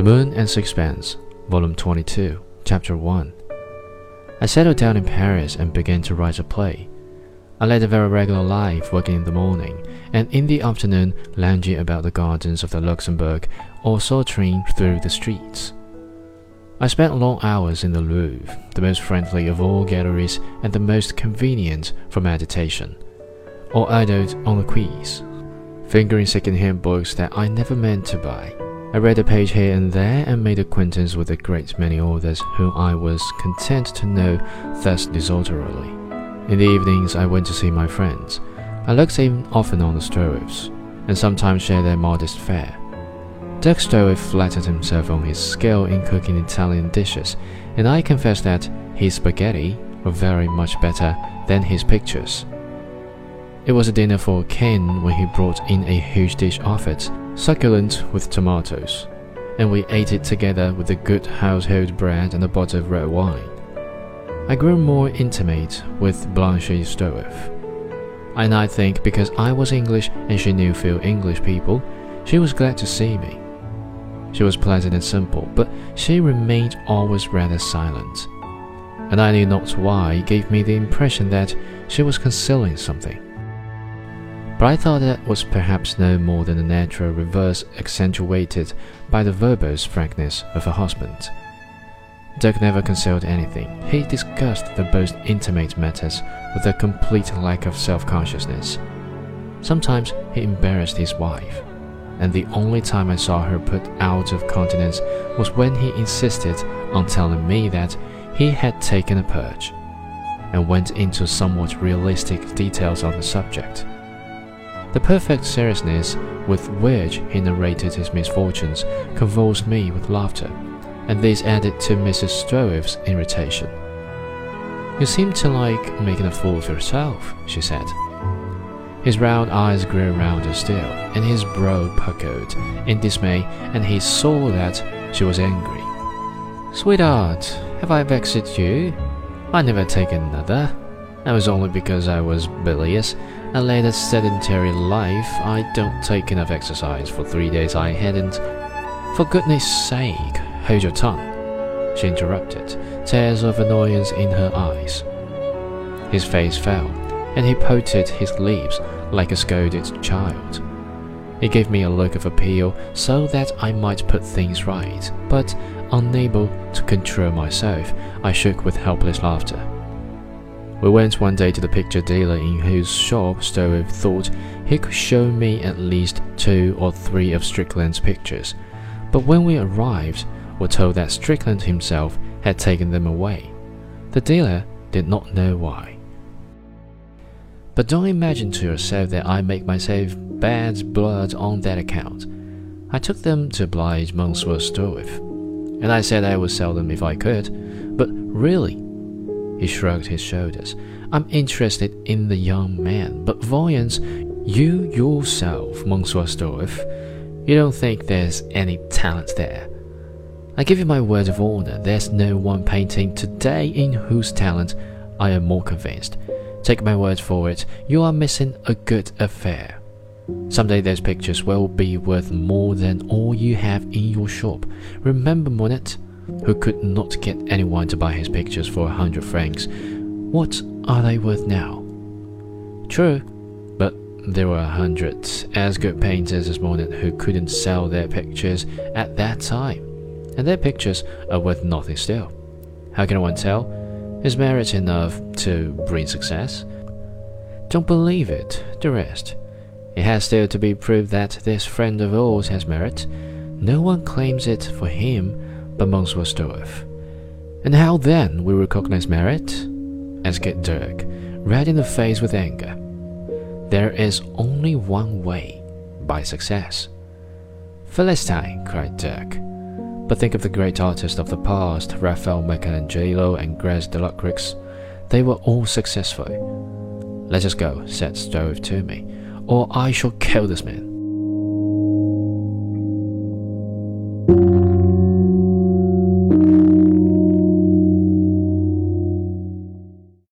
The Moon and Sixpence, Volume 22, Chapter 1. I settled down in Paris and began to write a play. I led a very regular life, working in the morning, and in the afternoon lounging about the gardens of the Luxembourg or sauntering through the streets. I spent long hours in the Louvre, the most friendly of all galleries and the most convenient for meditation, or idled on the quays, fingering second-hand books that I never meant to buy. I read a page here and there and made acquaintance with a great many authors whom I was content to know thus desultorily. In the evenings, I went to see my friends. I looked in often on the Stroeves, and sometimes shared their modest fare. Dirk flattered himself on his skill in cooking Italian dishes, and I confess that his spaghetti were very much better than his pictures. It was a dinner for Ken when he brought in a huge dish of it, succulent with tomatoes, and we ate it together with a good household bread and a bottle of red wine. I grew more intimate with Blanche Stroeve. And I think because I was English and she knew few English people, she was glad to see me. She was pleasant and simple, but she remained always rather silent. And I knew not why it gave me the impression that she was concealing something but I thought that was perhaps no more than a natural reverse accentuated by the verbose frankness of her husband. Dirk never concealed anything. He discussed the most intimate matters with a complete lack of self consciousness. Sometimes he embarrassed his wife, and the only time I saw her put out of countenance was when he insisted on telling me that he had taken a purge, and went into somewhat realistic details on the subject. The perfect seriousness with which he narrated his misfortunes convulsed me with laughter, and this added to Mrs. Stroeve's irritation. You seem to like making a fool of yourself, she said. His round eyes grew rounder still, and his brow puckered in dismay, and he saw that she was angry. Sweetheart, have I vexed you? I never take another. That was only because I was bilious I led a sedentary life. I don't take enough exercise for three days. I hadn't. For goodness sake, hold your tongue, she interrupted, tears of annoyance in her eyes. His face fell, and he pouted his lips like a scolded child. He gave me a look of appeal so that I might put things right, but unable to control myself, I shook with helpless laughter. We went one day to the picture dealer in whose shop Stroeve thought he could show me at least two or three of Strickland's pictures, but when we arrived, were told that Strickland himself had taken them away. The dealer did not know why. But don't imagine to yourself that I make myself bad blood on that account. I took them to oblige Monsieur Stroeve, and I said I would sell them if I could, but really, he shrugged his shoulders. I'm interested in the young man, but voyons, you yourself, Monsieur Stroeve, you don't think there's any talent there. I give you my word of honor, there's no one painting today in whose talent I am more convinced. Take my word for it, you are missing a good affair. Someday those pictures will be worth more than all you have in your shop. Remember, Monet, who could not get anyone to buy his pictures for a hundred francs. What are they worth now? True, but there were hundreds as good painters as Monet who couldn't sell their pictures at that time, and their pictures are worth nothing still. How can one tell? Is merit enough to bring success? Don't believe it, the rest. It has still to be proved that this friend of ours has merit. No one claims it for him but Monsieur Stroeve. And how then we recognize merit? asked Dirk, red in the face with anger. There is only one way by success. Philistine, cried Dirk. But think of the great artists of the past, Raphael, Michelangelo, and Ingres Delacroix. They were all successful. Let us go, said Stroeve to me, or I shall kill this man.